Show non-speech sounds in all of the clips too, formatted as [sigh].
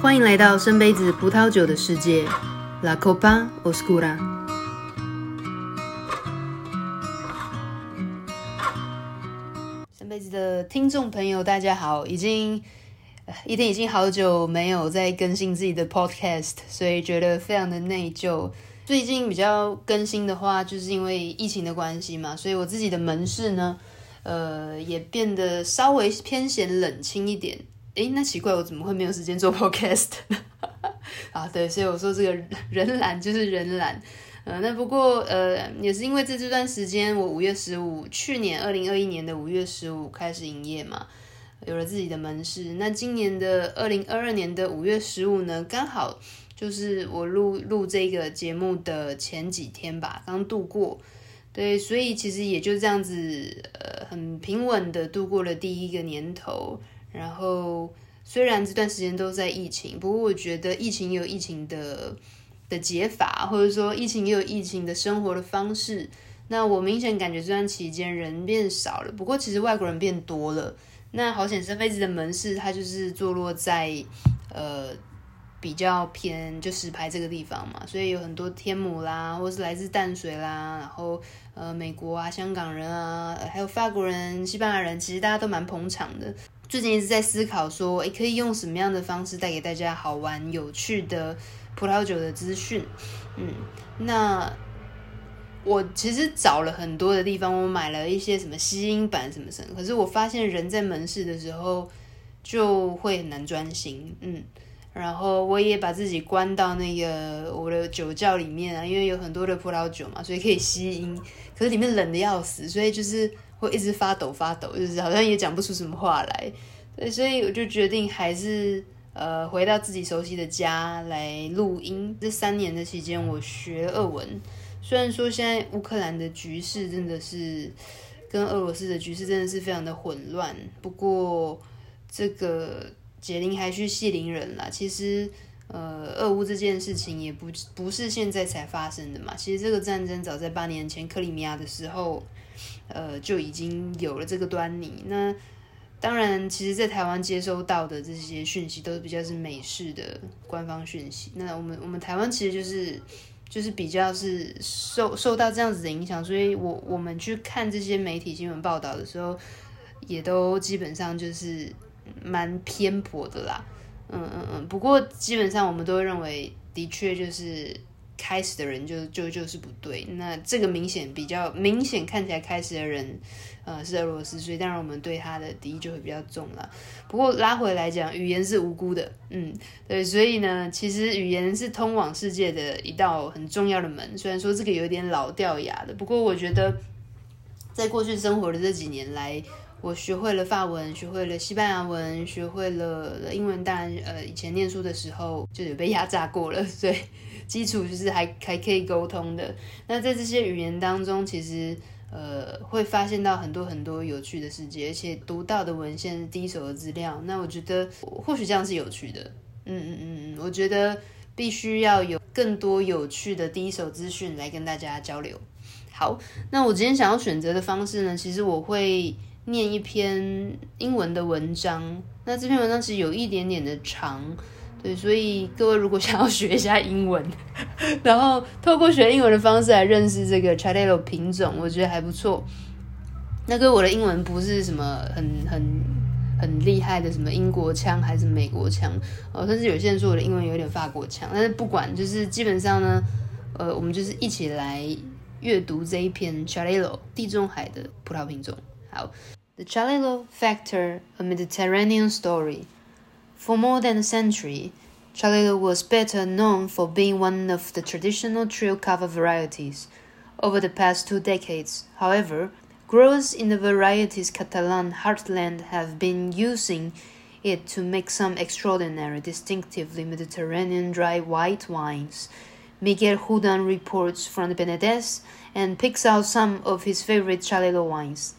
欢迎来到深杯子葡萄酒的世界，La Copa Oscura。深杯子的听众朋友，大家好，已经一天已经好久没有在更新自己的 Podcast，所以觉得非常的内疚。最近比较更新的话，就是因为疫情的关系嘛，所以我自己的门市呢，呃，也变得稍微偏显冷清一点。诶，那奇怪，我怎么会没有时间做 [laughs] podcast 呢？[laughs] 啊，对，所以我说这个人懒就是人懒。呃，那不过呃，也是因为这这段时间，我五月十五，去年二零二一年的五月十五开始营业嘛，有了自己的门市。那今年的二零二二年的五月十五呢，刚好就是我录录这个节目的前几天吧，刚度过。对，所以其实也就这样子，呃，很平稳的度过了第一个年头。然后，虽然这段时间都在疫情，不过我觉得疫情也有疫情的的解法，或者说疫情也有疫情的生活的方式。那我明显感觉这段期间人变少了，不过其实外国人变多了。那好险，深杯子的门市它就是坐落在呃比较偏就石牌这个地方嘛，所以有很多天母啦，或是来自淡水啦，然后呃美国啊、香港人啊，还有法国人、西班牙人，其实大家都蛮捧场的。最近一直在思考说，诶，可以用什么样的方式带给大家好玩、有趣的葡萄酒的资讯？嗯，那我其实找了很多的地方，我买了一些什么吸音板什么什么，可是我发现人在门市的时候就会很难专心。嗯，然后我也把自己关到那个我的酒窖里面啊，因为有很多的葡萄酒嘛，所以可以吸音，可是里面冷得要死，所以就是。会一直发抖发抖，就是好像也讲不出什么话来，对，所以我就决定还是呃回到自己熟悉的家来录音。这三年的期间，我学俄文。虽然说现在乌克兰的局势真的是跟俄罗斯的局势真的是非常的混乱，不过这个解铃还须系铃人啦。其实呃，俄乌这件事情也不不是现在才发生的嘛。其实这个战争早在八年前克里米亚的时候。呃，就已经有了这个端倪。那当然，其实，在台湾接收到的这些讯息，都是比较是美式的官方讯息。那我们我们台湾其实就是就是比较是受受到这样子的影响，所以我我们去看这些媒体新闻报道的时候，也都基本上就是蛮偏颇的啦。嗯嗯嗯。不过基本上我们都认为，的确就是。开始的人就就就是不对，那这个明显比较明显看起来开始的人，呃，是俄罗斯，所以当然我们对他的敌意就会比较重了。不过拉回来讲，语言是无辜的，嗯，对，所以呢，其实语言是通往世界的一道很重要的门。虽然说这个有点老掉牙的，不过我觉得在过去生活的这几年来，我学会了法文，学会了西班牙文，学会了英文。当然，呃，以前念书的时候就有被压榨过了，所以。基础就是还还可以沟通的。那在这些语言当中，其实呃会发现到很多很多有趣的世界，而且读到的文献是第一手的资料。那我觉得或许这样是有趣的。嗯嗯嗯嗯，我觉得必须要有更多有趣的第一手资讯来跟大家交流。好，那我今天想要选择的方式呢，其实我会念一篇英文的文章。那这篇文章其实有一点点的长。对，所以各位如果想要学一下英文，[laughs] 然后透过学英文的方式来认识这个 Chalelo 品种，我觉得还不错。那个我的英文不是什么很很很厉害的，什么英国腔还是美国腔哦，甚至有些人说我的英文有点法国腔。但是不管，就是基本上呢，呃，我们就是一起来阅读这一篇 Chalelo 地中海的葡萄品种。好，The Chalelo Factor: A Mediterranean Story。For more than a century, Chalelo was better known for being one of the traditional trio cover varieties. Over the past two decades, however, growers in the variety's Catalan heartland have been using it to make some extraordinary, distinctively Mediterranean dry white wines. Miguel Hudan reports from the Penedès and picks out some of his favorite Chalelo wines.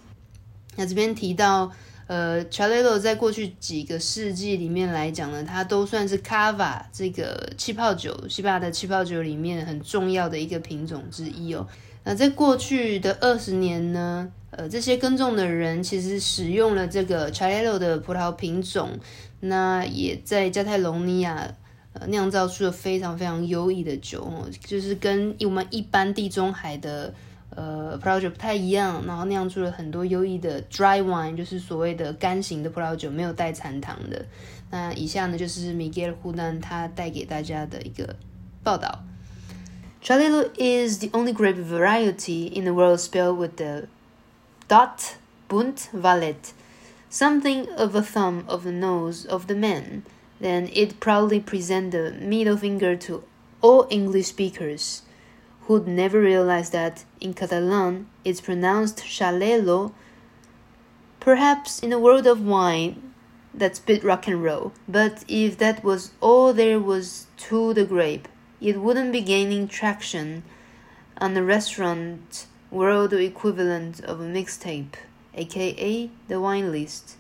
那这边提到。 呃，Chalelo 在过去几个世纪里面来讲呢，它都算是 Cava 这个气泡酒，西班牙的气泡酒里面很重要的一个品种之一哦。那在过去的二十年呢，呃，这些耕种的人其实使用了这个 Chalelo 的葡萄品种，那也在加泰隆尼亚酿造出了非常非常优异的酒哦，就是跟我们一般地中海的呃葡萄酒不太一样，然后酿出了很多优异的 dry wine，就是所谓的干型的葡萄酒，没有带残糖的。那以下呢就是 Miguel Hunan 他带给大家的一个报道。Chalelo is the only grape variety in the world spelled with the dot bunt valet, something of a thumb of the nose of the man. Then it proudly present the middle finger to all English speakers, who'd never realize that in Catalan it's pronounced chalelo. Perhaps in a world of wine, that's bit rock and roll. But if that was all there was to the grape, it wouldn't be gaining traction on the restaurant world equivalent of a mixtape, aka the wine list.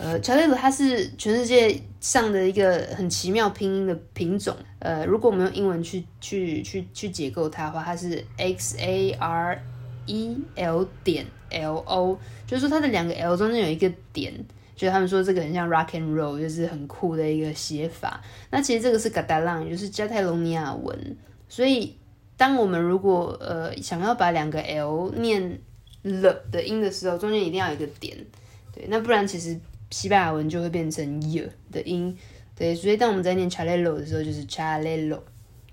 呃，Chalelo 它是全世界上的一个很奇妙拼音的品种。呃，如果我们用英文去去去去解构它的话，它是 X A R E L 点 L O，就是说它的两个 L 中间有一个点，就他们说这个很像 rock and roll，就是很酷的一个写法。那其实这个是 Catalan，就是加泰隆尼亚文，所以。当我们如果呃想要把两个 L 念了的音的时候，中间一定要有一个点，对，那不然其实西班牙文就会变成 y 的音，对，所以当我们在念 Chalelo 的时候，就是 Chalelo，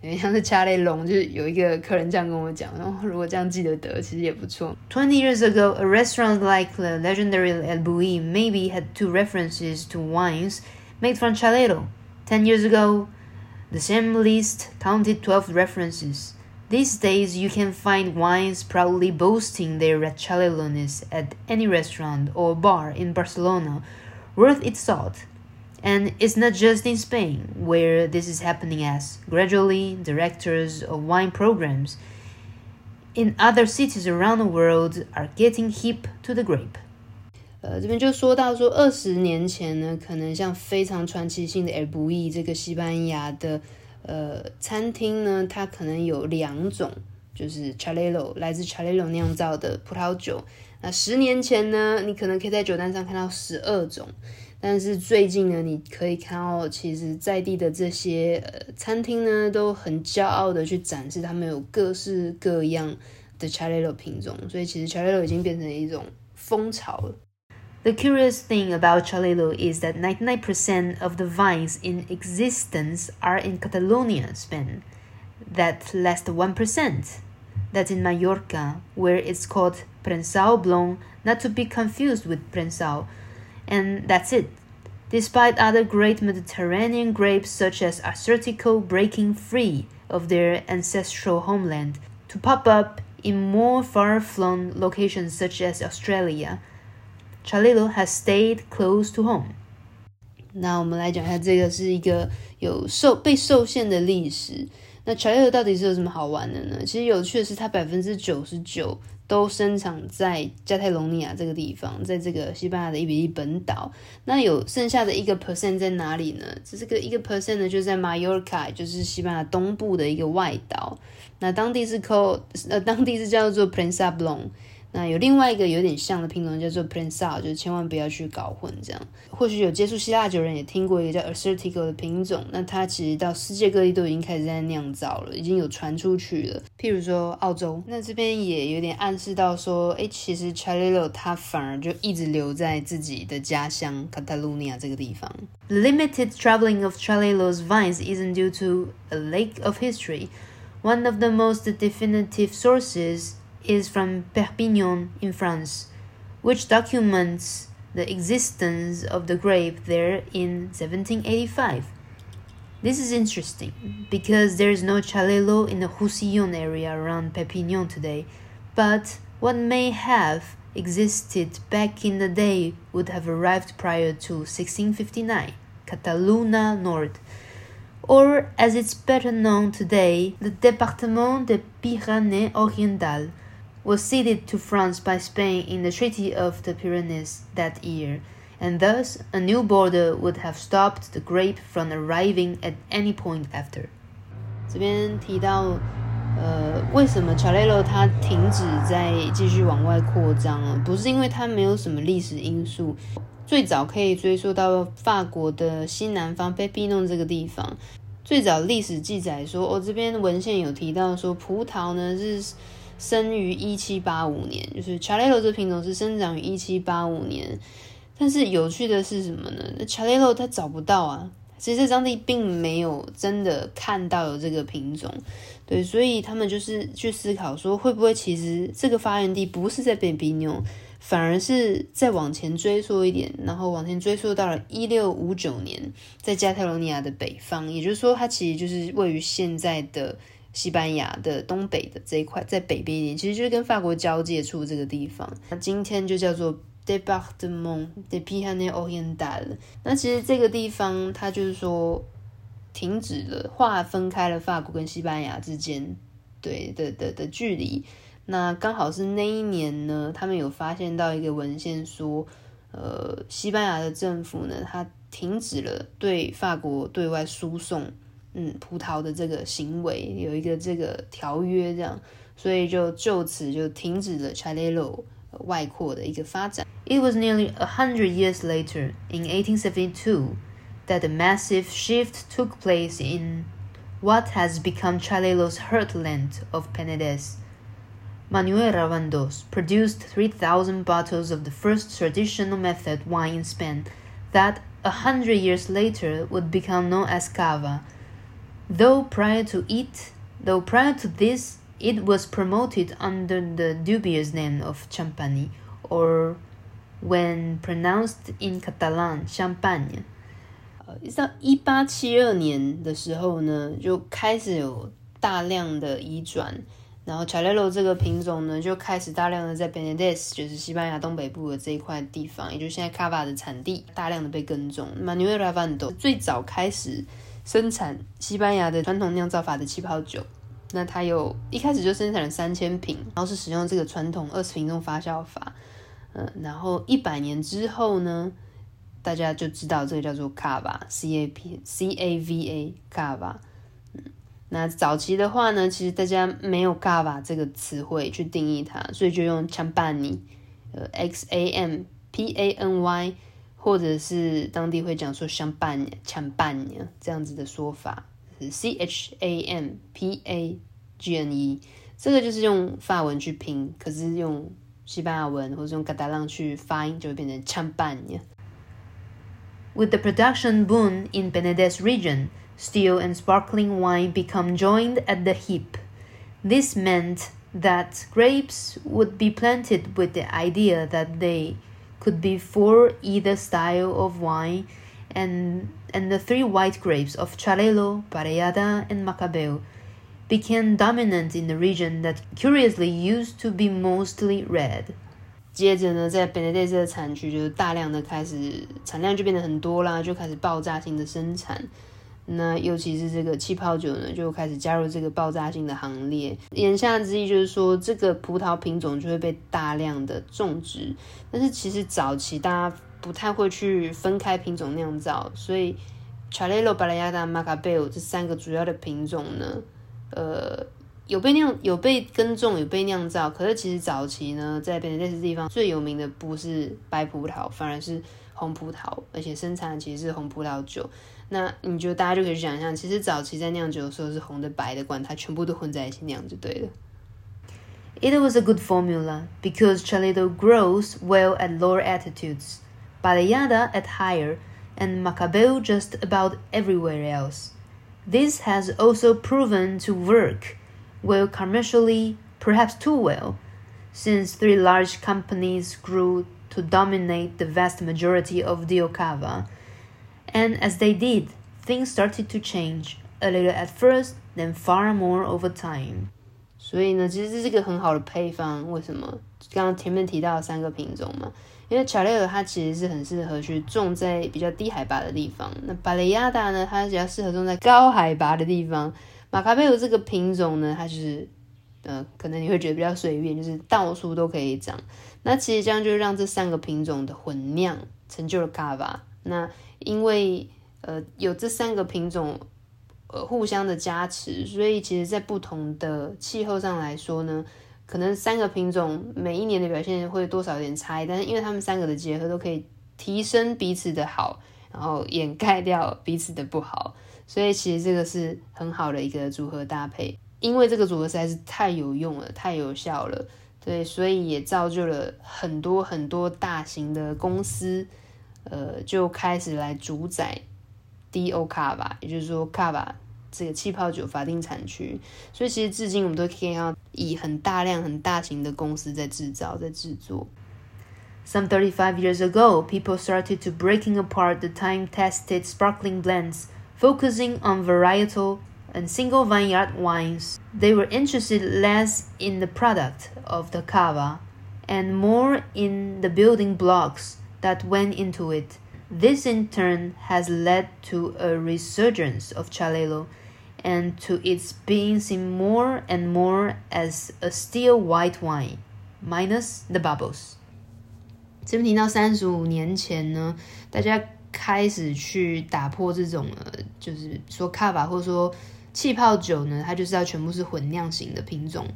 因为像是 Chalelong，就是有一个客人这样跟我讲，然后如果这样记得得，其实也不错。Twenty years ago, a restaurant like the legendary El Bulli maybe had two references to wines made from Chalelo. Ten years ago, the same list counted twelve references. These days, you can find wines proudly boasting their Chaleloness at any restaurant or bar in Barcelona worth its salt. And it's not just in Spain where this is happening as gradually directors of wine programs in other cities around the world are getting hip to the grape. 呃，这边就说到说，二十年前呢，可能像非常传奇性的 El Bulli 这个西班牙的。呃，餐厅呢，它可能有两种，就是 Chalelo 来自 Chalelo 酿造的葡萄酒。 那十年前呢，你可能可以在酒单上看到十二种，但是最近呢，你可以看到，其实在地的这些呃餐厅呢，都很骄傲的去展示他们有各式各样的 Chalelo 品种，所以其实 Chalelo 已经变成一种风潮了。The curious thing about Chalelo is that 99% of the vines in existence are in Catalonia, Spain. That last 1%, that's in Mallorca, where it's called Prensal Blanc, not to be confused with Prensal. And that's it. Despite other great Mediterranean grapes such as Acertico breaking free of their ancestral homeland to pop up in more far-flung locations such as Australia, Chalelo has stayed close to home。那我们来讲一下，这个是一个有受被受限的历史。 那 Chalelo 到底是有什么好玩的呢？其实有趣的是，它百分之九十九都生长在加泰隆尼亚这个地方，在这个西班牙的一比一本岛。那有剩下的一个 percent 在哪里呢？这个一个 percent 呢，就在 Mallorca，就是西班牙东部的一个外岛。那当地是 call，呃，当地是叫做 Prince a b l o n。那有另外一个有点像的品种叫做 Prensal，就是千万不要去搞混这样。或许有接触希腊酒人也听过一个叫 Acertico 的品种，那它其实到世界各地都已经开始在酿造了，已经有传出去了。譬如说澳洲，那这边也有点暗示到说，哎，其实 Chalelo 它反而就一直留在自己的家乡 Catalonia 这个地方。The limited traveling of Chalelo's vines isn't due to a lack of history. One of the most definitive sources is from Perpignan in France, which documents the existence of the grape there in 1785. This is interesting because there is no Chalelo in the Roussillon area around Perpignan today, but what may have existed back in the day would have arrived prior to 1659, Cataluna Nord, or as it's better known today, the Département des Pyrénées Orientales was ceded to France by Spain in the Treaty of the Pyrenees that year, and thus a new border would have stopped the grape from arriving at any point after. 这边提到 呃，为什么 Chalelo 它停止在继续往外扩张了？不是因为它没有什么历史因素，最早可以追溯到法国的西南方 Pépinois 这个地方。最早历史记载说，我、哦、这边文献有提到说，葡萄呢是 生于一七八五年，就是 Chalelo 这品种是生长于一七八五年。但是有趣的是什么呢？那 Chalelo 它找不到啊。其实这当地并没有真的看到有这个品种，对，所以他们就是去思考说，会不会其实这个发源地不是在 Pépinois，反而是再往前追溯一点，然后往前追溯到了一六五九年，在加泰罗尼亚的北方，也就是说，它其实就是位于现在的西班牙的东北的这一块，在北边一点，其实就是跟法国交界处这个地方，那今天就叫做。Département des Pyrénées-Orientales。那其实这个地方，它就是说停止了，划分开了法国跟西班牙之间对的的的距离。那刚好是那一年呢，他们有发现到一个文献说，呃，西班牙的政府呢，它停止了对法国对外输送嗯葡萄的这个行为，有一个这个条约这样，所以就就此就停止了 Chalelo 外扩的一个发展。It was nearly a hundred years later, in 1872, that a massive shift took place in what has become Chalelo's heartland of Penedès. Manuel Ravandós produced 3,000 bottles of the first traditional method wine in Spain that a hundred years later would become known as cava. Though prior to it, though prior to this, it was promoted under the dubious name of Champagne or When pronounced in Catalan, champagne。呃，到一八七二年的时候呢，就开始有大量的移转，然后 Chalelo 这个品种呢，就开始大量的在 Penedès，就是西班牙东北部的这一块地方，也就是现在 Cava 的产地，大量的被耕种。Manuel Ravando 最早开始生产西班牙的传统酿造法的气泡酒，那它有一开始就生产了三千瓶，然后是使用这个传统二十品种发酵法。嗯，然后一百年之后呢，大家就知道这个叫做 Cava，C A P C A V A Cava。嗯，那早期的话呢，其实大家没有 Cava 这个词汇去定义它，所以就用 Champagne，呃，X A M P A N Y，或者是当地会讲说 Champagne，Champagne 这样子的说法，是 C H A M P A G N E，这个就是用法文去拼，可是用。西班牙文或者用卡达朗去发音，就会变成 champagne。With the production boom in Penedès region, still and sparkling wine become joined at the hip. This meant that grapes would be planted with the idea that they could be for either style of wine, and and the three white grapes of Chalelo, Parellada, and Macabeo became dominant in the region that curiously used to be mostly red。接着呢，在 Penedès 的产区就是大量的开始产量就变得很多啦，就开始爆炸性的生产。 那尤其是这个气泡酒呢，就开始加入这个爆炸性的行列。言下之意就是说，这个葡萄品种就会被大量的种植。但是其实早期大家不太会去分开品种酿造，所以 Chalelo、Parellada、Macabeo 这三个主要的品种呢。呃，有被酿、有被耕种、有被酿造，可是其实早期呢，在 Penedès 地方最有名的不是白葡萄，反而是红葡萄，而且生产的其实是红葡萄酒。那你就大家就可以想象，其实早期在酿酒的时候是红的、白的，管它全部都混在一起酿就对了。It was a good formula because Chalelo grows well at lower altitudes, Parellada at higher, and Macabeo just about everywhere else. This has also proven to work well commercially, perhaps too well, since three large companies grew to dominate the vast majority of the Okava. And as they did, things started to change, a little at first, then far more over time. 所以呢，其实这是一个很好的配方。为什么？刚刚前面提到三个品种嘛。因为查雷尔它其实是很适合去种在比较低海拔的地方，那巴雷亚达呢，它比较适合种在高海拔的地方。马卡贝尔这个品种呢，它就是，呃，可能你会觉得比较随便，就是到处都可以长。那其实这样就让这三个品种的混酿成就了卡巴。那因为呃有这三个品种呃互相的加持，所以其实在不同的气候上来说呢，可能三个品种每一年的表现会多少有点差异，但是因为它们三个的结合都可以提升彼此的好，然后掩盖掉彼此的不好，所以其实这个是很好的一个组合搭配。因为这个组合实在是太有用了，太有效了，对，所以也造就了很多很多大型的公司，呃，就开始来主宰 D.O. Cava，也就是说 Cava 这个气泡酒法定产区。所以其实至今我们都可以看到，以很大量、很大型的公司在制造、在制作。Some thirty-five years ago, people started to breaking apart the time-tested sparkling blends, focusing on varietal and single vineyard wines. They were interested less in the product of the cava and more in the building blocks that went into it. This in turn has led to a resurgence of Chalelo and to its being seen more and more as a still white wine, minus the bubbles. 这边提到三十五年前呢，大家开始去打破这种呃，就是说卡瓦或者说气泡酒呢，它就是要全部是混酿型的品种，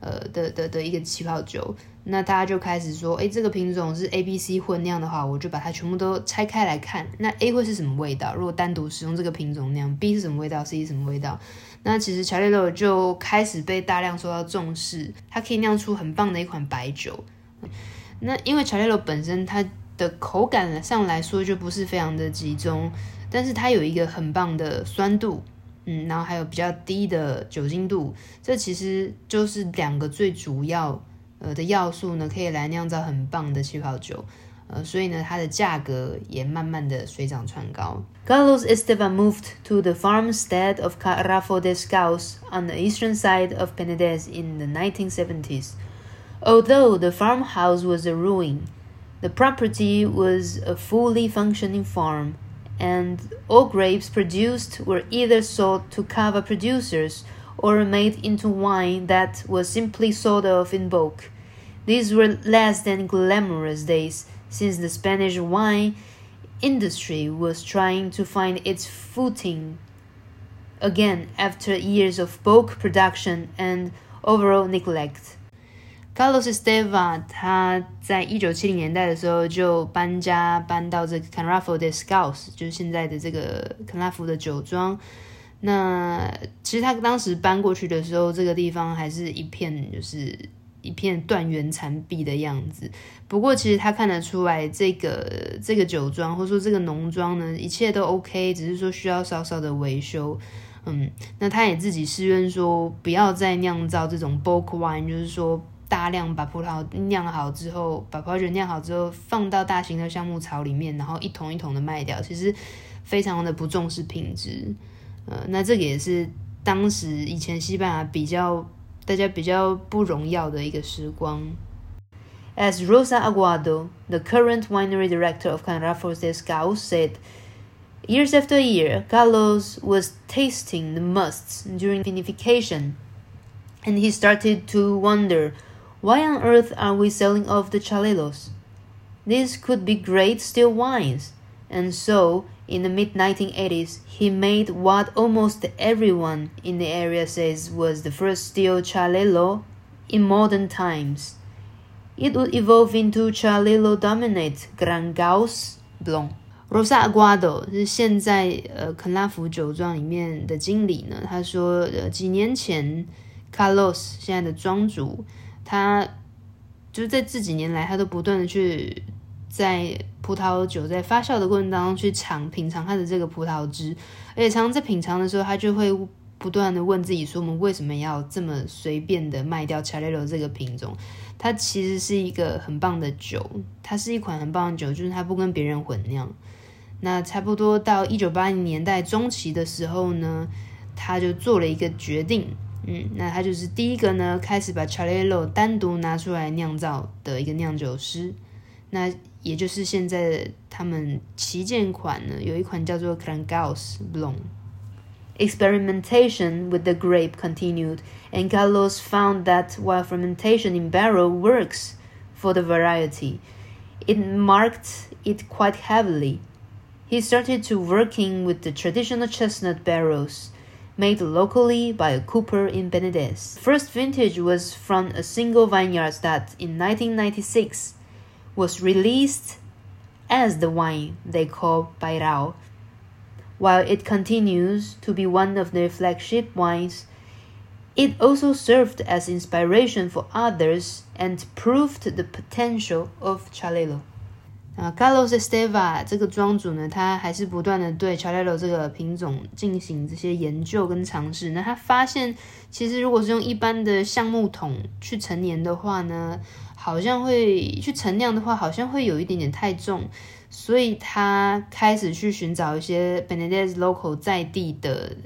呃的的的一个气泡酒。那大家就开始说，诶，这个品种是 A、B、C 混酿的话，我就把它全部都拆开来看。那 A 会是什么味道？如果单独使用这个品种酿，B 是什么味道？C 是什么味道？那其实乔列洛就开始被大量受到重视，它可以酿出很棒的一款白酒。那因为乔列洛本身它的口感上来说就不是非常的集中，但是它有一个很棒的酸度。嗯，然后还有比较低的酒精度，这其实就是两个最主要呃的要素呢，可以来酿造很棒的气泡酒。呃，所以呢，它的价格也慢慢的水涨船高。Carlos Estevan moved to the farmstead of Carrafo des Caus on the eastern side of Penedès in the 1970s. Although the farmhouse was a ruin, the property was a fully functioning farm. and all grapes produced were either sold to cava producers or made into wine that was simply sold off in bulk. These were less than glamorous days, since the Spanish wine industry was trying to find its footing again after years of bulk production and overall neglect. Carlos Esteva 他在一九七零年代的时候就搬家搬到这个 Canrafo de Scouts，就是现在的这个肯拉福的酒庄。那其实他当时搬过去的时候，这个地方还是一片就是一片断垣残壁的样子。不过其实他看得出来，这个这个酒庄或者说这个农庄呢，一切都 OK，只是说需要稍稍的维修。嗯，那他也自己誓愿说，不要再酿造这种 bulk wine，就是说。大量把葡萄酿好之后，把葡萄酒酿好之后，放到大型的橡木槽里面，然后一桶一桶的卖掉，其实非常的不重视品质。呃，那这个也是当时以前西班牙比较大家比较不荣耀的一个时光。As Rosa Aguado, the current winery director of Can Rafo des Caus, said, years after year, Carlos was tasting the musts during vinification, and he started to wonder. Why on earth are we selling off the Chalelos? These could be great still wines. And so, in the mid 1980s, he made what almost everyone in the area says was the first still Chalelo in modern times. It would evolve into Chalelo Dominate Gran Gauss Blanc. Rosa Aguado 是现在呃肯拉福酒庄里面的经理呢。他说，呃，几年前 Carlos 现在的庄主。 他就是在这几年来，他都不断的去在葡萄酒在发酵的过程当中去尝品尝它的这个葡萄汁，而且常常在品尝的时候，他就会不断的问自己说：我们为什么要这么随便的卖掉 Chalelo 这个品种？它其实是一个很棒的酒，它是一款很棒的酒，就是它不跟别人混酿。那差不多到一九八零年代中期的时候呢，他就做了一个决定。嗯，那他就是第一个呢，开始把 Chalelo 单独拿出来酿造的一个酿酒师。那也就是现在他们旗舰款呢，有一款叫做 Gran Gauss Blanc。Experimentation with the grape continued, and Carlos found that while fermentation in barrel works for the variety, it marked it quite heavily. He started to working with the traditional chestnut barrels. made locally by a cooper in Benedes. First vintage was from a single vineyard that in 1996 was released as the wine they call Bairao. While it continues to be one of their flagship wines, it also served as inspiration for others and proved the potential of Chalelo. 啊，Carlos Esteva 这个庄主呢，他还是不断的对 Chalelo 这个品种进行这些研究跟尝试。那他发现，其实如果是用一般的橡木桶去陈年的话呢，好像会去陈酿的话，好像会有一点点太重。所以他开始去寻找一些 Benedez local 在地的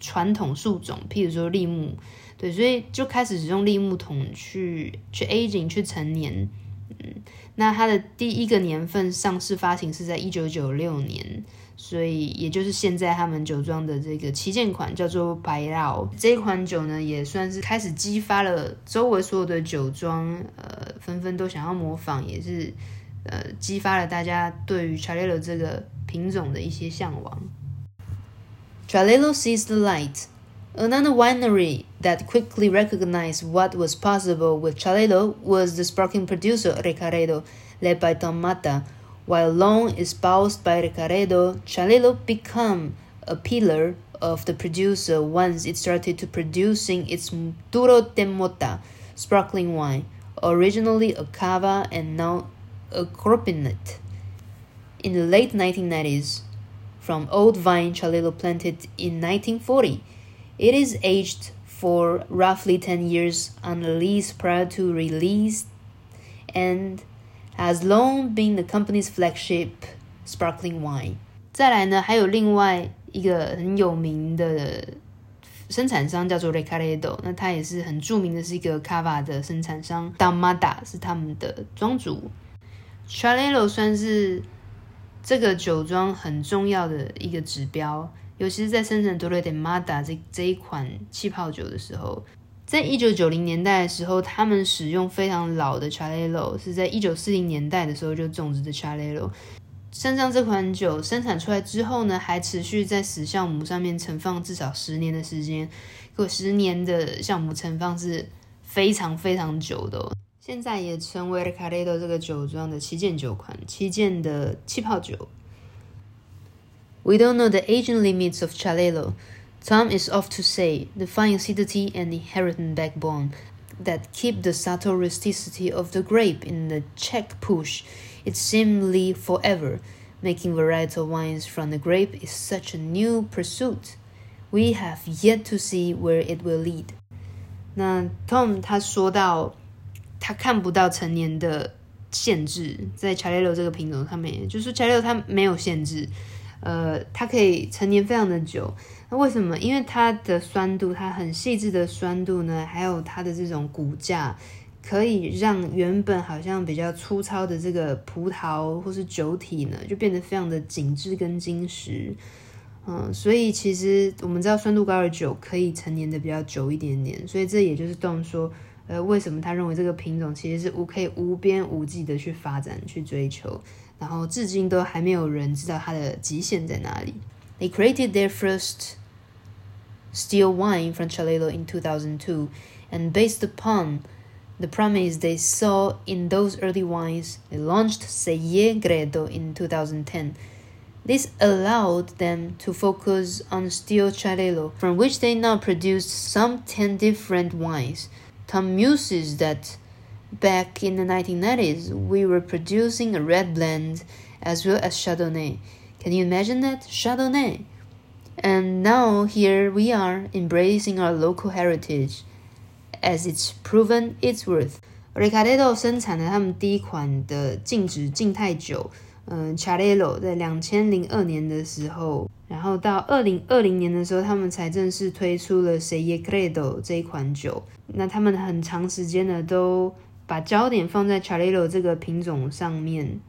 传统树种，譬如说櫟木，对，所以就开始使用櫟木桶去去 aging 去陈年。嗯，那它的第一个年份上市发行是在一九九六年，所以也就是现在他们酒庄的这个旗舰款叫做白老这一款酒呢，也算是开始激发了周围所有的酒庄，呃，纷纷都想要模仿，也是呃激发了大家对于 Chalelo 这个品种的一些向往。Chalelo sees the light. Another winery that quickly recognized what was possible with Chalelo was the sparkling producer Recaredo, led by Tom Mata. While long espoused by Recaredo, Chalelo became a pillar of the producer once it started to producing its Duro de Mota sparkling wine, originally a cava and now a corpinet. In the late 1990s, from old vine Chalelo planted in 1940, it is aged for roughly 10 years on the lease prior to release and has long been the company's flagship sparkling wine. 再来呢，还有另外一个很有名的生产商叫做 Recaredo，那它也是很著名的是一个 Cava 的生产商，Damada 是他们的庄主。Chalelo 算是这个酒庄很重要的一个指标。尤其是在生产 Torre de Mata 这这一款气泡酒的时候，在一九九零年代的时候，他们使用非常老的 Chalelo，是在一九四零年代的时候就种植的 Chalelo。像这样这款酒生产出来之后呢，还持续在死橡木上面存放至少十年的时间，可十年的橡木陈放是非常非常久的哦。现在也成为了 Carleto 这个酒庄的旗舰酒款，旗舰的气泡酒。We don't know the aging limits of Chalelo. Tom is off to say the fine acidity and inherent backbone that keep the subtle rusticity of the grape in the check push it seemingly forever. Making varietal wines from the grape is such a new pursuit. We have yet to see where it will lead. 那 Tom 他说到，他看不到陈年的限制，在 Chalelo 这个品种上面，就是 Chalelo 它没有限制。 呃，它可以陈年非常的久，那为什么？因为它的酸度，它很细致的酸度呢，还有它的这种骨架，可以让原本好像比较粗糙的这个葡萄或是酒体呢，就变得非常的紧致跟精实。嗯，所以其实我们知道酸度高的酒可以陈年的比较久一点点，所以这也就是动说，呃，为什么他认为这个品种其实是无可以无边无际的去发展去追求。然后至今都还没有人知道它的极限在哪里。They created their first still wine from Chalelo in 2002, and based upon the promise they saw in those early wines, they launched Segredo in 2010. This allowed them to focus on still Chalelo, from which they now produce some 10 different wines. Tom muses that Back in the 1990s, we were producing a red blend as well as Chardonnay. Can you imagine that? Chardonnay! And now here we are embracing our local heritage as it's proven its worth. Recaredo 生产的他们第一款的静止静态酒，嗯，Chalelo 在两千零二年的时候，然后到二零二零年的时候，他们才正式推出了 Segredo 这一款酒。那他们很长时间呢都。 把焦点放在 Chalelo 这个品种上面，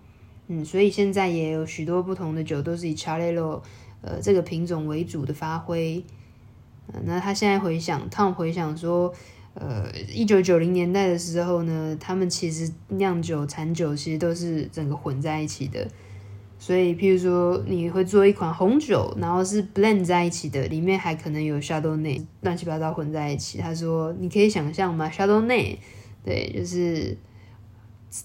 嗯，所以现在也有许多不同的酒都是以 Chalelo 呃这个品种为主的发挥。呃，那他现在回想，Tom 回想说，呃，一九九零年代的时候呢，他们其实酿酒、产酒其实都是整个混在一起的。所以，譬如说，你会做一款红酒，然后是 blend 在一起的，里面还可能有 shadow 内乱七八糟混在一起。他说，你可以想象吗？Chardonnay，对，就是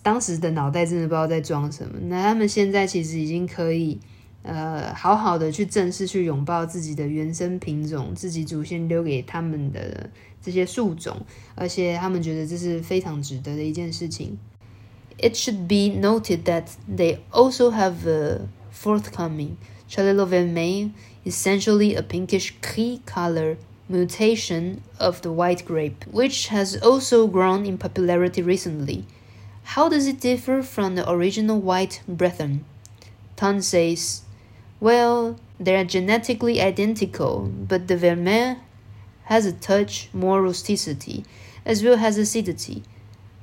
当时的脑袋真的不知道在装什么。那他们现在其实已经可以，呃，好好的去正式去拥抱自己的原生品种，自己祖先留给他们的这些树种，而且他们觉得这是非常值得的一件事情。It should be noted that they also have a forthcoming Chalelo Vermelho, essentially a pinkish gris color mutation of the white grape, which has also grown in popularity recently. How does it differ from the original white Brethren? Tan says, well, they are genetically identical, but the Vermeil has a touch more rusticity, as well as acidity.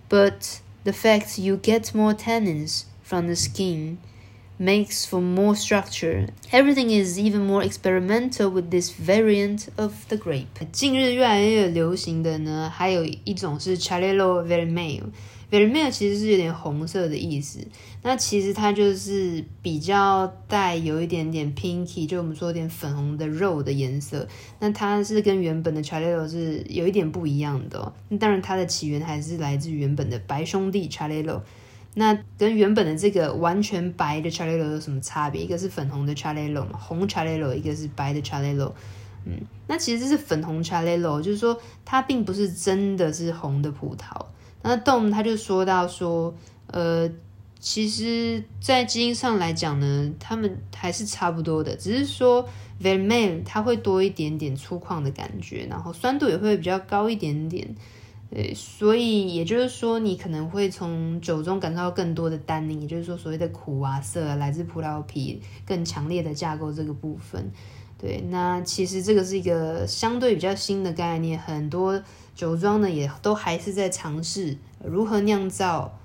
But the fact you get more tannins from the skin makes for more structure. Everything is even more experimental with this variant of the grape. 近日越来越流行的呢，还有一种是 c h a l e l o Vermelho。Vermelho 其实是有点红色的意思，那其实它就是比较带有一点点 pinky，就我们说有点粉红的肉的颜色。那它是跟原本的 c h a l e l o 是有一点不一样的哦。那当然它的起源还是来自原本的白兄弟 c h a l e l o。那跟原本的这个完全白的 Xarel·lo 有什么差别？一个是粉红的 Xarel·lo 嘛，红 Xarel·lo，一个是白的 Xarel·lo。嗯，那其实这是粉红 Xarel·lo，就是说它并不是真的是红的葡萄。那 Dom 他就说到说，呃，其实，在基因上来讲呢，他们还是差不多的，只是说 Vermeil 它会多一点点粗犷的感觉，然后酸度也会比较高一点点，对，所以也就是说，你可能会从酒中感受到更多的单宁，也就是说，所谓的苦啊、涩啊，来自葡萄皮更强烈的架构这个部分。对，那其实这个是一个相对比较新的概念，很多。酒庄呢，也都还是在尝试如何酿造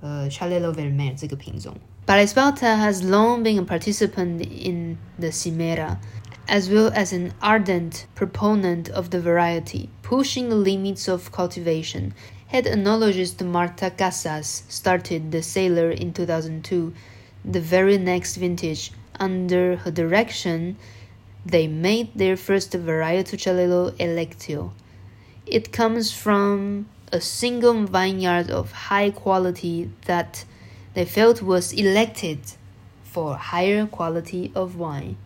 呃 c h a r l e l o v e r m e r 这个品种。Barisbauta has long been a participant in the Cimera, as well as an ardent proponent of the variety, pushing the limits of cultivation. Head enologist Marta Casas started the Sailor in 2002. The very next vintage, under her direction, they made their first Varietal Xarel·lo Electio. It comes from a single vineyard of high quality that they felt was elected for higher quality of wine。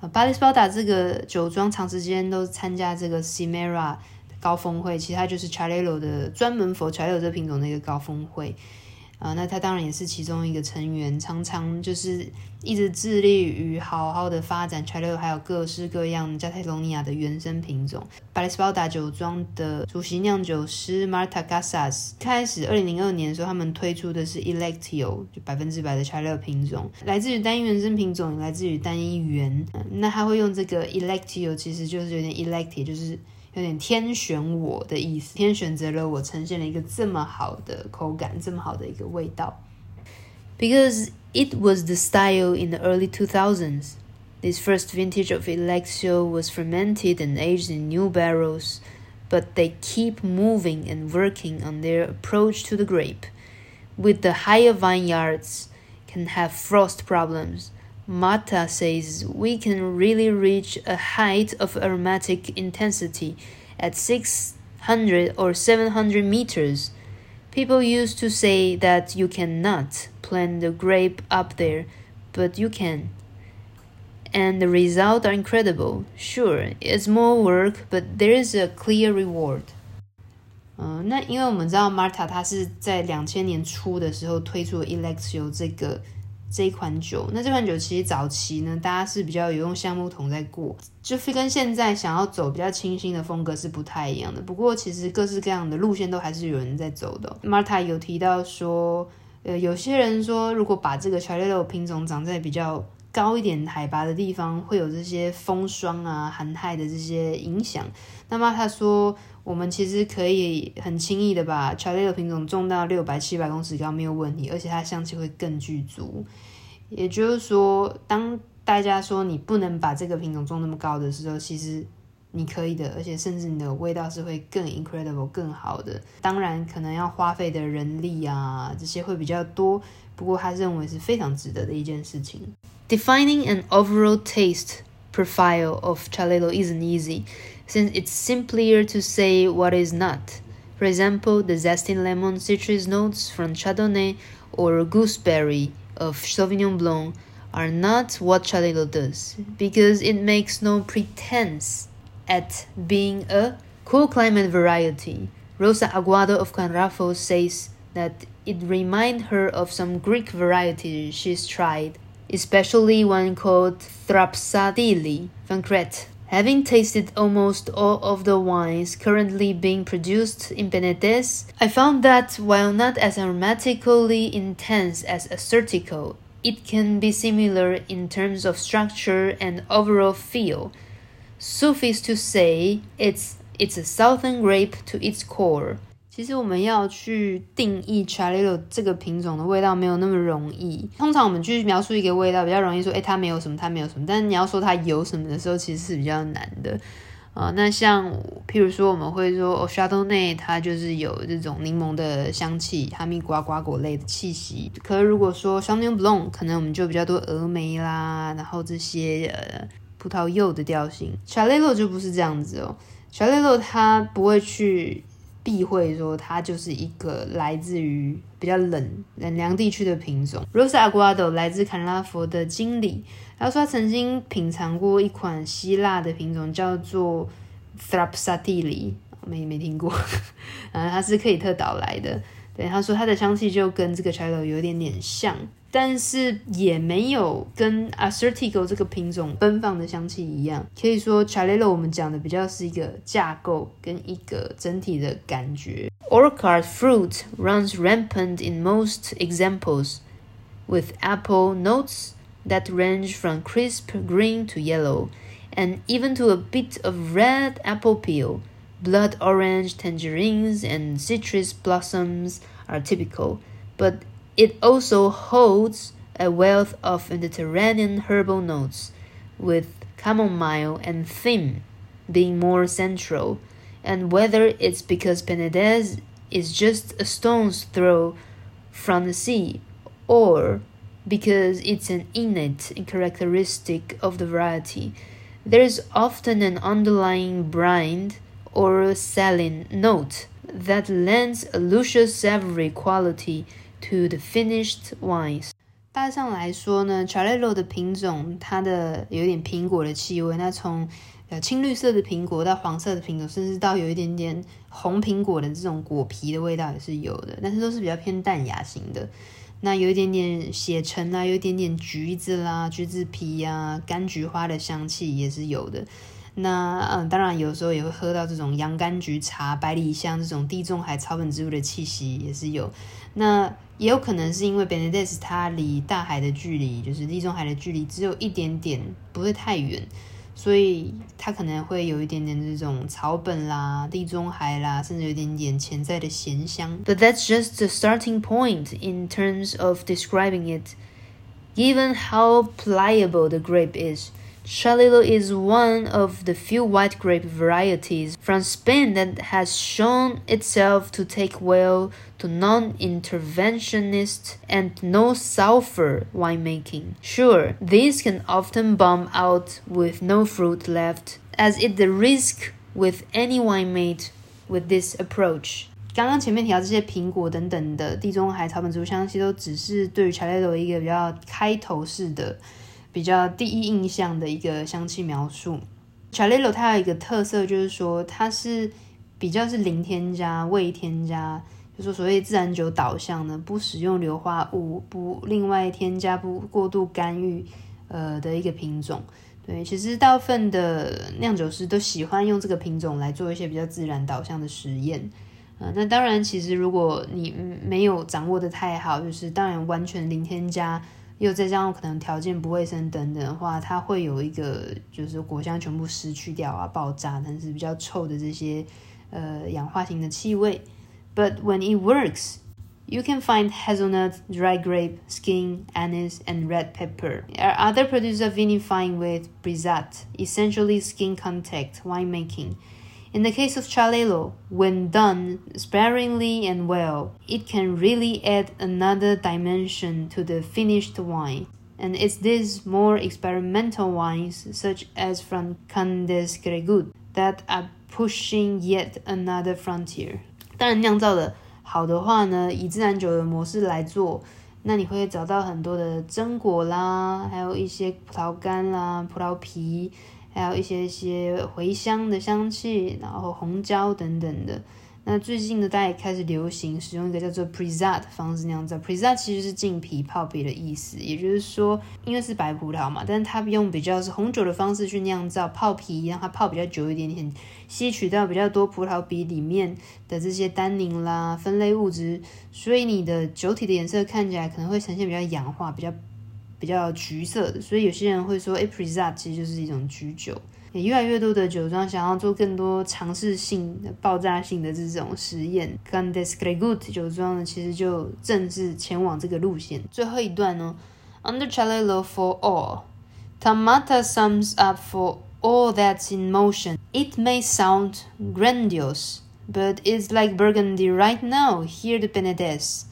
啊，巴里斯包达这个酒庄长时间都参加这个 Simera 高峰会，其实它就是 c h a l e l o 的专门 for Xarel·lo 这品种的一个高峰会。啊，那他当然也是其中一个成员，常常就是一直致力于好好的发展 Xarel·lo，还有各式各样加泰罗尼亚的原生品种。巴里斯包达酒庄的主席酿酒师 Marta Casas 开始二零零二年的时候，他们推出的是 Electio，就百分之百的 Xarel·lo 品种，来自于单一原生品种，来自于单一园。那他会用这个 Electio，其实就是有点 Elected，就是。有点天选我的意思，天选择了我，呈现了一个这么好的口感，这么好的一个味道。Because it was the style in the early 2000s, this first vintage of Electio was fermented and aged in new barrels, but they keep moving and working on their approach to the grape. With the higher vineyards, can have frost problems. Marta says we can really reach a height of aromatic intensity at 600 or 700 meters. People used to say that you cannot plant the grape up there, but you can. And the results are incredible. Sure, it's more work, but there is a clear reward. 嗯，那因为我们知道 Marta 她是在两千年初的时候推出了 Electio 这个。 这一款酒，那这款酒其实早期呢，大家是比较有用橡木桶在过，就是跟现在想要走比较清新的风格是不太一样的。不过其实各式各样的路线都还是有人在走的。Marta 有提到说，呃，有些人说如果把这个 Xarel·lo 品种长在比较高一点海拔的地方，会有这些风霜啊、寒害的这些影响。那么他说。我们其实可以很轻易的把 Xarel·lo 品种种到六百、七百公尺高没有问题，而且它香气会更具足。也就是说，当大家说你不能把这个品种种那么高的时候，其实你可以的，而且甚至你的味道是会更 incredible 更好的。当然，可能要花费的人力啊这些会比较多，不过他认为是非常值得的一件事情。Defining an overall taste profile of Chalelo isn't easy, since it's simpler to say what is not. For example, the zesty lemon citrus notes from Chardonnay or gooseberry of Sauvignon Blanc are not what Chalelo does, because it makes no pretense at being a cool climate variety. Rosa Aguado of Canrafo says that it reminds her of some Greek varieties she's tried, especially one called Thrapsadili from Crete. Having tasted almost all of the wines currently being produced in Benedès, I found that while not as aromatically intense as Assertico, it can be similar in terms of structure and overall feel. Suffice to say, it's it's a southern grape to its core. 其实我们要去定义 Chalelo 这个品种的味道没有那么容易。通常我们去描述一个味道比较容易说，诶，它没有什么，它没有什么。但你要说它有什么的时候，其实是比较难的。啊、呃，那像譬如说我们会说，哦，Chardonnay 它就是有这种柠檬的香气，哈密瓜瓜果类的气息。可如果说 Sauvignon Blanc，可能我们就比较多峨眉啦，然后这些呃葡萄柚的调性。Chalelo 就不是这样子哦，Chalelo 它不会去。避讳说它就是一个来自于比较冷冷凉地区的品种。Rosa Aguado 来自坎拉佛的经理，他说他曾经品尝过一款希腊的品种，叫做 Thrapsatili，没没听过，嗯，[laughs] 它是克里特岛来的。对，他说它的香气就跟这个 Chalelo 有点点像。但是也没有跟 Assertico 这个品种奔放的香气一样，可以说 Chalelo 我们讲的比较是一个架构跟一个整体的感觉。Orchard fruit runs rampant in most examples, with apple notes that range from crisp green to yellow, and even to a bit of red apple peel. Blood orange tangerines and citrus blossoms are typical, but it also holds a wealth of Mediterranean herbal notes, with chamomile and thyme being more central. And whether it's because Penedès is just a stone's throw from the sea, or because it's an innate characteristic of the variety, there's often an underlying brine or saline note that lends a luscious savory quality To the finished wines，大致上来说呢，Chalelo 的品种它的有点苹果的气味，那从呃青绿色的苹果到黄色的苹果，甚至到有一点点红苹果的这种果皮的味道也是有的，但是都是比较偏淡雅型的。那有一点点血橙啊，有一点点橘子啦、橘子皮呀、柑橘花的香气也是有的。那嗯，当然有时候也会喝到这种洋甘菊茶、百里香这种地中海草本植物的气息也是有。那也有可能是因为 Benedès 它离大海的距离，就是地中海的距离只有一点点，不会太远，所以它可能会有一点点这种草本啦、地中海啦，甚至有一点点潜在的咸香。But that's just the starting point in terms of describing it. Given how pliable the grape is. Chalelo is one of the few white grape varieties from Spain that has shown itself to take well to non-interventionist and no sulfur winemaking. Sure, these can often bomb out with no fruit left, as is the risk with any wine made with this approach. 刚刚前面提到这些苹果等等的地中海草本植物香气，都只是对于 Chalelo 一个比较开头式的。 比较第一印象的一个香气描述，Chalelo 它有一个特色，就是说它是比较是零添加、未添加，就是所谓自然酒导向的，不使用硫化物，不另外添加，不过度干预，呃的一个品种。对，其实大部分的酿酒师都喜欢用这个品种来做一些比较自然导向的实验。呃，那当然，其实如果你没有掌握得太好，就是当然完全零添加。又再加上可能条件不卫生等等的话，它会有一个就是果香全部失去掉啊，爆炸，但是比较臭的这些呃氧化型的气味。But when it works, You can find hazelnut, dry grape, skin, anise, and red pepper. Other producers are vinifying with brisat, essentially skin contact winemaking. In the case of Chalelo, when done sparingly and well, it can really add another dimension to the finished wine. And it's these more experimental wines, such as from Candes Gregut, that are pushing yet another frontier. 当然，酿造的好的话呢，以自然酒的模式来做，那你会找到很多的榛果啦，还有一些葡萄干啦、葡萄皮， 还有一些些茴香的香气，然后红椒等等的。那最近呢，大家也开始流行使用一个叫做 prizat 的方式酿造。prizat 其实是浸皮泡皮的意思，也就是说，因为是白葡萄嘛，但是它用比较是红酒的方式去酿造泡皮，让它泡比较久一点点，吸取到比较多葡萄皮里面的这些单宁啦、酚类物质，所以你的酒体的颜色看起来可能会呈现比较氧化、比较比较橘色的。所以有些人会说，哎，Brissat 其实就是一种橘酒。也越来越多的酒庄想要做更多尝试性的、爆炸性的这种实验。Candes Gregut 酒庄呢，其实就正是前往这个路线。最后一段呢，Under Chalelo for all, Tamata sums up for all that's in motion. It may sound grandiose, but it's like Burgundy right now here at Penedès.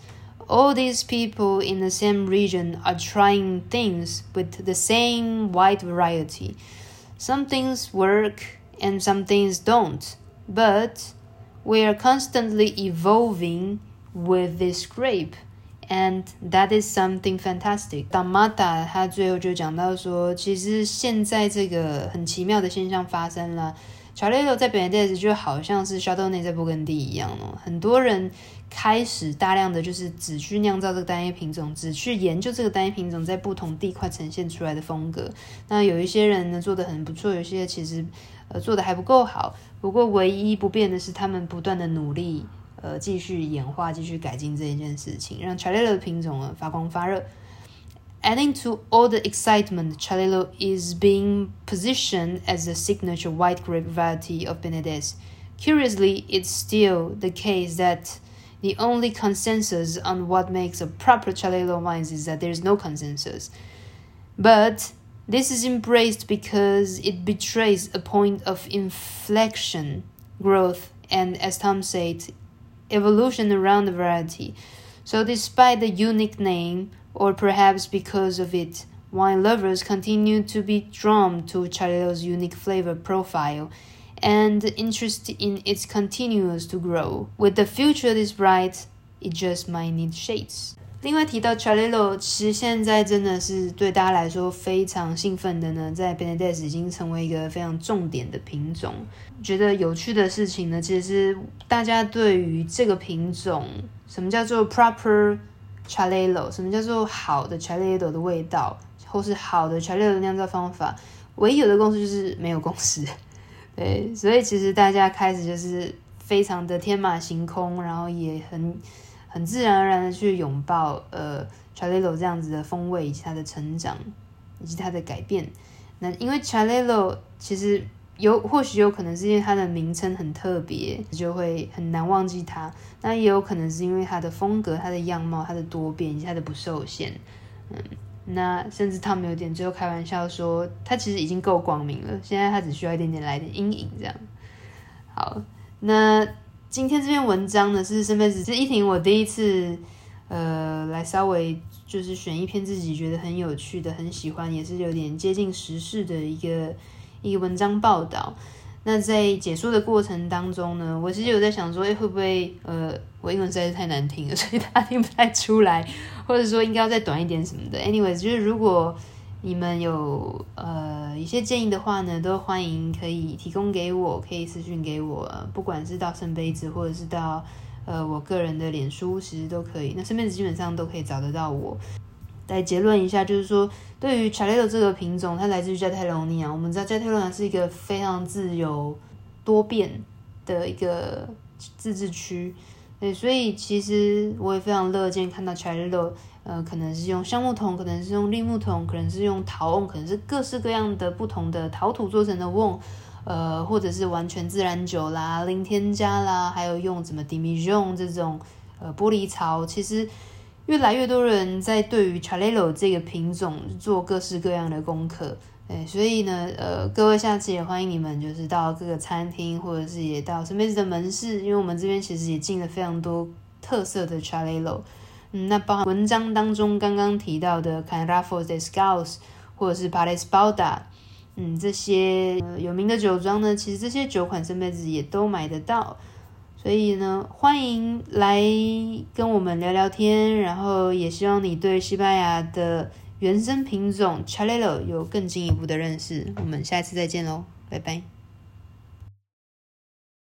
All these people in the same region are trying things with the same wide variety. Some things work and some things don't, but we are constantly evolving with this grape, and that is something fantastic. Tamata 他最后就讲到说，其实现在这个很奇妙的现象发生了。 Chalelo 在 Penedès 就好像是 Chardonnay 在勃艮第一样哦，很多人。开始大量的就是只去酿造这个单一品种，只去研究这个单一品种在不同地块呈现出来的风格。那有一些人呢做得很不错，有些其实呃做得还不够好。不过唯一不变的是他们不断的努力，呃继续演化，继续改进这一件事情，让 Chalelo 的品种呢发光发热。Adding to all the excitement, Chalelo is being positioned as the signature white grape variety of Penedès. Curiously, it's still the case that The only consensus on what makes a proper Chalelo wine is that there is no consensus. But this is embraced because it betrays a point of inflection, growth, and as Tom said, evolution around the variety. So, despite the unique name, or perhaps because of it, wine lovers continue to be drawn to Chalelo's unique flavor profile and interest in its continues to grow. With the future this bright, it just might need shades. 另外提到 Chalelo，其实现在真的是对大家来说非常兴奋的呢，在 Penedès 已经成为一个非常重点的品种。觉得有趣的事情呢，其实大家对于这个品种，什么叫做 proper Chalelo，什么叫做好的 Chalelo 的味道，或是好的 Chalelo 的酿造方法，唯一有的共识就是没有共识。[laughs] 对，所以其实大家开始就是非常的天马行空，然后也很很自然而然的去拥抱呃 Chalelo 这样子的风味以及它的成长以及它的改变。那因为 Chalelo 其实有或许有可能是因为它的名称很特别，就会很难忘记它。那也有可能是因为它的风格、它的样貌、它的多变以及它的不受限，嗯。那甚至他们有点最后开玩笑说，他其实已经够光明了，现在他只需要一点点来点阴影这样。好，那今天这篇文章呢，是身份只是依婷我第一次呃来稍微就是选一篇自己觉得很有趣的、很喜欢，也是有点接近时事的一个一个文章报道。那在解说的过程当中呢，我其实有在想说，哎，会不会呃，我英文实在是太难听了，[laughs] 所以大家听不太出来，或者说应该要再短一点什么的。Anyways，就是如果你们有呃一些建议的话呢，都欢迎可以提供给我，可以私信给我，不管是到圣杯子，或者是到呃我个人的脸书，其实都可以。那圣杯子基本上都可以找得到我。来结论一下，就是说，对于 chaleo 这个品种，它来自于加泰罗尼亚。我们知道加泰罗尼亚是一个非常自由多变的一个自治区，对，所以其实我也非常乐见看到 chaleo 呃，可能是用橡木桶，可能是用栗木桶，可能是用陶瓮，可能是各式各样的不同的陶土做成的瓮，呃，或者是完全自然酒啦，零添加啦，还有用什么 Demijohn 这种。呃玻璃槽，其实越来越多人在对于 Chalelo 这个品种做各式各样的功课。对，所以呢，呃，各位下次也欢迎你们，就是到各个餐厅，或者是也到 San Giorgio 的门市，因为我们这边其实也进了非常多特色的 Chalelo。嗯，那包含文章当中刚刚提到的 Canrafos Descalços 或者是 Para Espaldar，嗯，这些、有名的酒庄呢，其实这些酒款这辈子也都买得到。所以呢，欢迎来跟我们聊聊天，然后也希望你对西班牙的。原生品种 Chalelo 有更进一步的认识，我们下一次再见喽，拜拜。